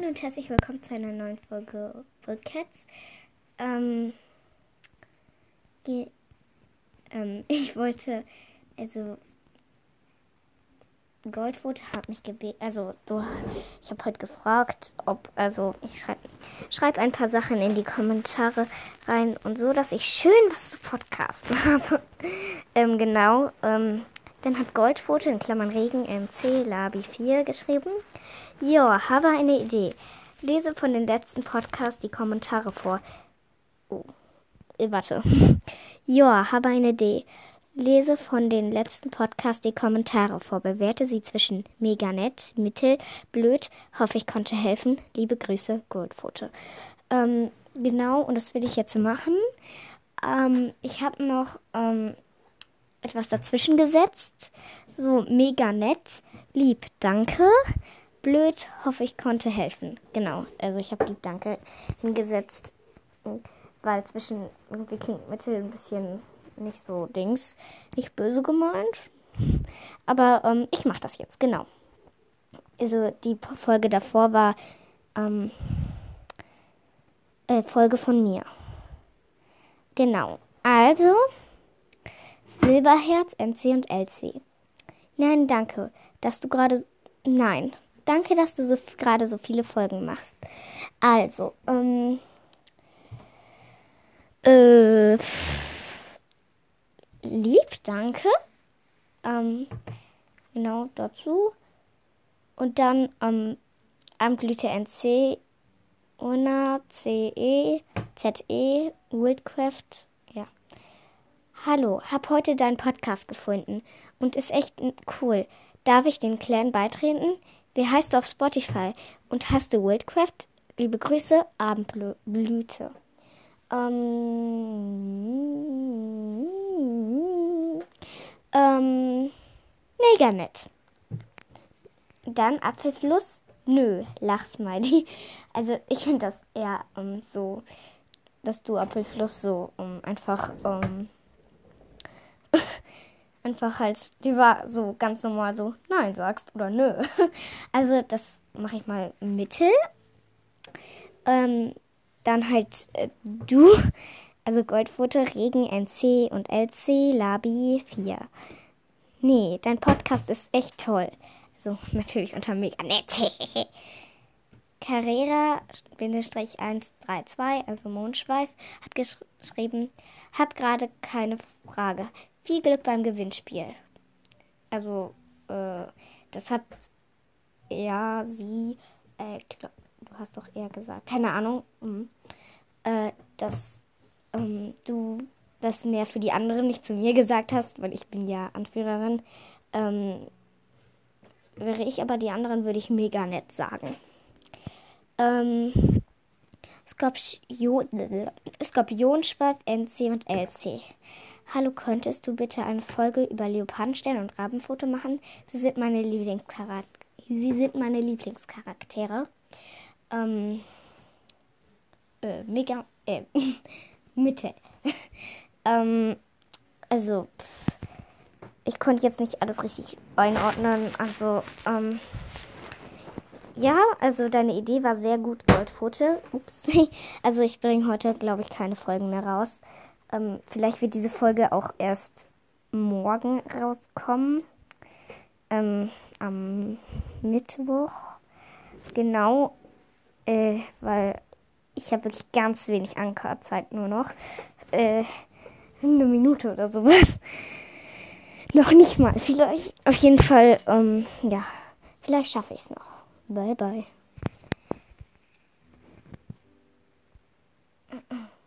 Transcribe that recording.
Hallo und herzlich willkommen zu einer neuen Folge Cats. Ähm, ähm, ich wollte, also Goldfoto hat mich gebeten, also so, ich habe heute gefragt, ob, also ich schreibe schreib ein paar Sachen in die Kommentare rein und so, dass ich schön was zu podcasten habe. ähm, genau, ähm, dann hat Goldfoto in Klammern Regen MC Labi 4 geschrieben. Jo, habe eine Idee. Lese von den letzten Podcasts die Kommentare vor. Oh, äh, warte. Jo, habe eine Idee. Lese von den letzten Podcasts die Kommentare vor. Bewerte sie zwischen mega nett, mittel, blöd. Hoffe, ich konnte helfen. Liebe Grüße, Goldfoto. Ähm, genau, und das will ich jetzt machen. Ähm, ich habe noch ähm, etwas dazwischen gesetzt. So mega nett, lieb, danke blöd, hoffe ich konnte helfen. Genau, also ich habe lieb Danke hingesetzt, weil zwischen irgendwie klingt Mittel ein bisschen nicht so Dings, nicht böse gemeint. Aber ähm, ich mache das jetzt, genau. Also die Folge davor war ähm, äh, Folge von mir. Genau. Also Silberherz, NC und LC. Nein, danke, dass du gerade. Nein, Danke, dass du so, gerade so viele Folgen machst. Also, ähm, äh, lieb, danke. Ähm, genau dazu. Und dann ähm, Amtglüte NC, Una, CE, ZE, Wildcraft. Hallo, hab heute deinen Podcast gefunden und ist echt cool. Darf ich den Clan beitreten? Wie heißt du auf Spotify? Und hast du Wildcraft? Liebe Grüße, Abendblüte. Ähm, ähm, mega nett. Dann Apfelfluss? Nö, Lachsmiley. Also ich finde das eher ähm, so, dass du Apfelfluss so ähm, einfach ähm, einfach halt, die war so ganz normal so Nein sagst oder Nö. Also das mache ich mal Mittel. Ähm, dann halt äh, du, also Goldfoto, Regen, NC und LC, Labi 4. Nee, dein Podcast ist echt toll. Also natürlich unter mega nett. Carrera-132, also Mondschweif, hat geschrieben, hab gerade keine Frage. Viel Glück beim Gewinnspiel. Also, äh, das hat er, sie, äh, du hast doch eher gesagt, keine Ahnung, mh, äh, dass ähm, du das mehr für die anderen nicht zu mir gesagt hast, weil ich bin ja Anführerin. Ähm, wäre ich aber die anderen, würde ich mega nett sagen. Ähm, Skorpion, Skorpionschwab, NC und LC. Hallo, könntest du bitte eine Folge über Leopardenstern und Rabenfoto machen? Sie sind meine Lieblingscharaktere. Sie sind meine Lieblingscharaktere. Ähm, äh, mega, äh, Mitte. ähm, also, pff, ich konnte jetzt nicht alles richtig einordnen. Also, ähm, ja, also deine Idee war sehr gut, Goldfoto. Ups. Also ich bringe heute, glaube ich, keine Folgen mehr raus. Ähm, vielleicht wird diese Folge auch erst morgen rauskommen. Ähm, am Mittwoch. Genau. Äh, weil ich habe wirklich ganz wenig Ankerzeit nur noch. Äh, eine Minute oder sowas. noch nicht mal. Vielleicht. Auf jeden Fall. Ähm, ja. Vielleicht schaffe ich es noch. Bye bye.